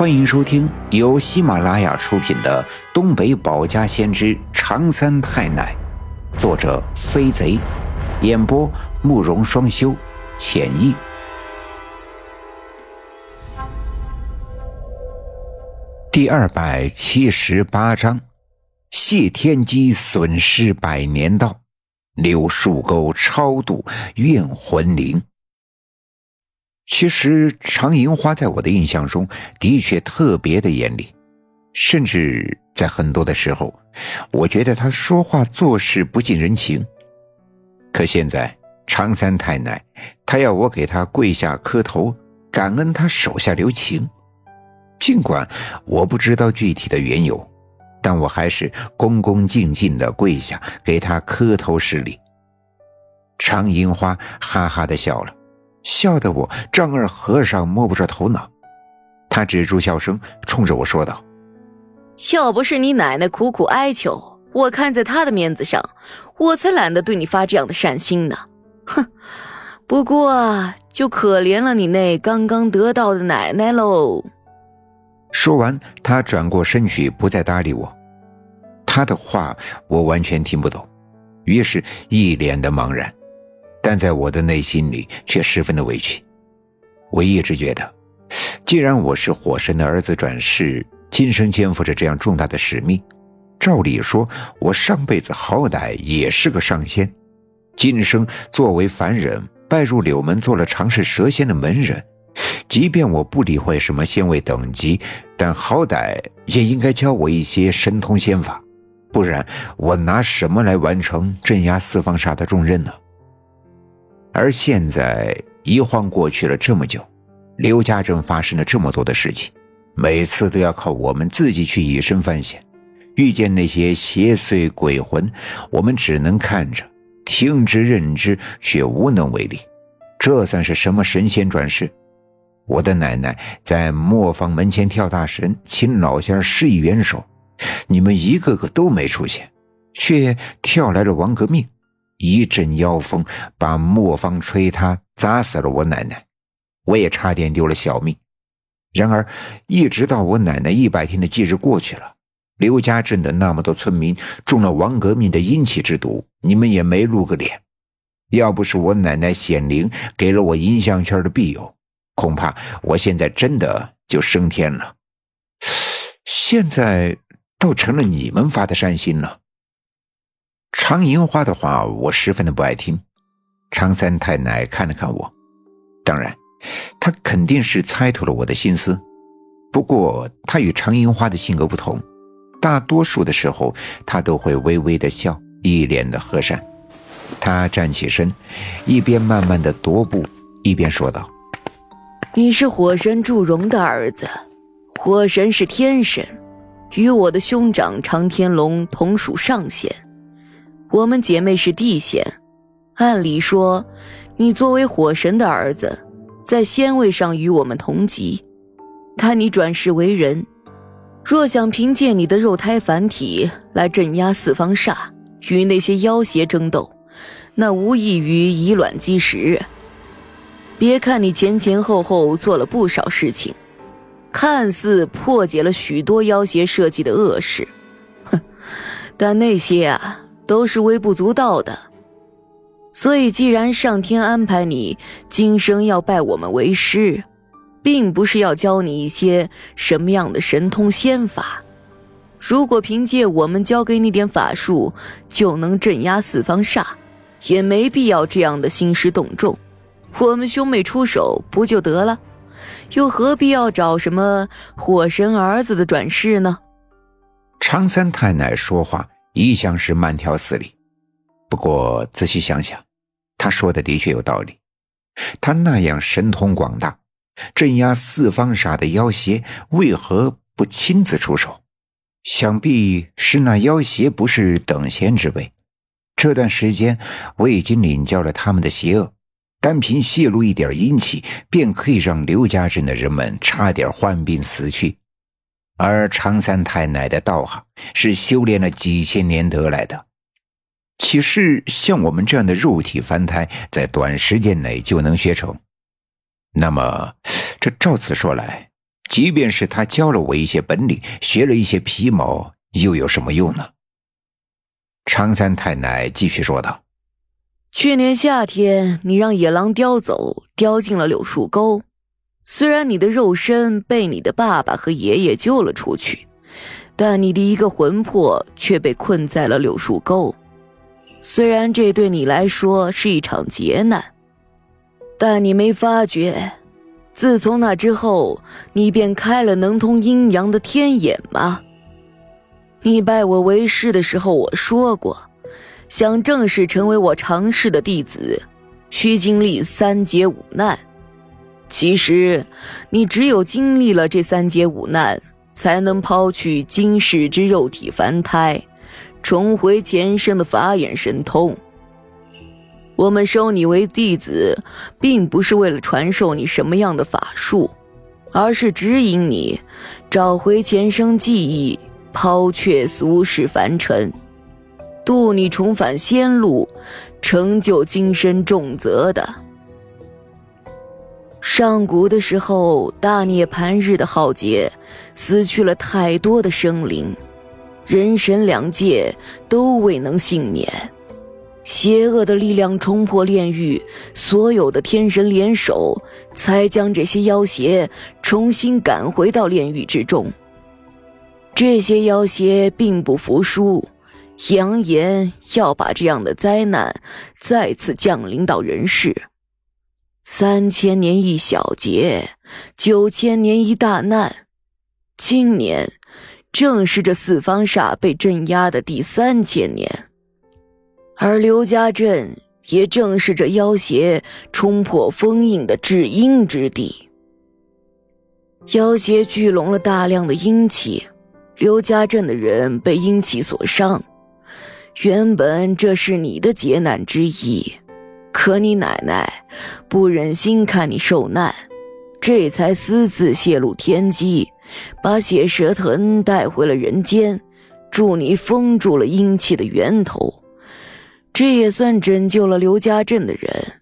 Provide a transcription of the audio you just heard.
欢迎收听由喜马拉雅出品的《东北保家先知长三太奶》，作者飞贼，演播慕容双修，浅意。第二百七十八章：谢天机损失百年道，柳树沟超度怨魂灵。其实常银花在我的印象中的确特别的严厉，甚至在很多的时候，我觉得她说话做事不近人情。可现在常三太奶，她要我给她跪下磕头，感恩她手下留情。尽管我不知道具体的缘由，但我还是恭恭敬敬的跪下给她磕头施礼。常银花哈哈的笑了。笑得我丈二和尚摸不着头脑，他止住笑声，冲着我说道：“要不是你奶奶苦苦哀求，我看在她的面子上，我才懒得对你发这样的善心呢。哼，不过就可怜了你那刚刚得到的奶奶喽。”说完，他转过身去，不再搭理我。他的话我完全听不懂，于是一脸的茫然。但在我的内心里却十分的委屈。我一直觉得，既然我是火神的儿子转世，今生肩负着这样重大的使命，照理说，我上辈子好歹也是个上仙，今生作为凡人拜入柳门做了尝试蛇仙的门人，即便我不理会什么仙位等级，但好歹也应该教我一些神通仙法，不然我拿什么来完成镇压四方煞的重任呢？而现在一晃过去了这么久，刘家镇发生了这么多的事情，每次都要靠我们自己去以身犯险。遇见那些邪祟鬼魂，我们只能看着、听之任之，却无能为力。这算是什么神仙转世？我的奶奶在磨坊门前跳大神，请老仙施以援手，你们一个个都没出现，却跳来了王革命。一阵妖风把磨坊吹塌，砸死了我奶奶，我也差点丢了小命。然而，一直到我奶奶一百天的忌日过去了，刘家镇的那么多村民中了王革命的阴气之毒，你们也没露个脸。要不是我奶奶显灵，给了我银项圈的庇佑，恐怕我现在真的就升天了。现在倒成了你们发的善心了。常银花的话，我十分的不爱听。常三太奶看了看我，当然，他肯定是猜透了我的心思。不过，他与常银花的性格不同，大多数的时候，他都会微微的笑，一脸的和善。他站起身，一边慢慢的踱步，一边说道：“你是火神祝融的儿子，火神是天神，与我的兄长常天龙同属上仙。”我们姐妹是地仙，按理说，你作为火神的儿子，在仙位上与我们同级。但你转世为人，若想凭借你的肉胎凡体来镇压四方煞，与那些妖邪争斗，那无异于以卵击石。别看你前前后后做了不少事情，看似破解了许多妖邪设计的恶事，哼，但那些啊。都是微不足道的，所以既然上天安排你今生要拜我们为师，并不是要教你一些什么样的神通仙法。如果凭借我们教给你点法术就能镇压四方煞，也没必要这样的兴师动众。我们兄妹出手不就得了？又何必要找什么火神儿子的转世呢？常三太奶说话。一向是慢条斯理，不过仔细想想，他说的的确有道理。他那样神通广大，镇压四方煞的妖邪，为何不亲自出手？想必是那妖邪不是等闲之辈。这段时间我已经领教了他们的邪恶，单凭泄露一点阴气，便可以让刘家镇的人们差点患病死去。而常三太奶的道行是修炼了几千年得来的，岂是像我们这样的肉体凡胎在短时间内就能学成？那么，这照此说来，即便是他教了我一些本领，学了一些皮毛，又有什么用呢？常三太奶继续说道：“去年夏天，你让野狼叼走，叼进了柳树沟。虽然你的肉身被你的爸爸和爷爷救了出去，但你的一个魂魄却被困在了柳树沟。虽然这对你来说是一场劫难，但你没发觉。”自从那之后，你便开了能通阴阳的天眼吗？你拜我为师的时候，我说过，想正式成为我常氏的弟子，需经历三劫五难。其实，你只有经历了这三劫五难，才能抛去今世之肉体凡胎，重回前生的法眼神通。我们收你为弟子，并不是为了传授你什么样的法术，而是指引你找回前生记忆，抛却俗世凡尘，渡你重返仙路，成就今生重责的。上古的时候，大涅槃日的浩劫，死去了太多的生灵，人神两界都未能幸免。邪恶的力量冲破炼狱，所有的天神联手，才将这些妖邪重新赶回到炼狱之中。这些妖邪并不服输，扬言要把这样的灾难再次降临到人世。三千年一小劫，九千年一大难，今年正是这四方煞被镇压的第三千年。而刘家镇也正是这妖邪冲破封印的至阴之地。妖邪聚拢了大量的阴气，刘家镇的人被阴气所伤。原本这是你的劫难之一，可你奶奶不忍心看你受难，这才私自泄露天机，把血蛇藤带回了人间，助你封住了阴气的源头。这也算拯救了刘家镇的人。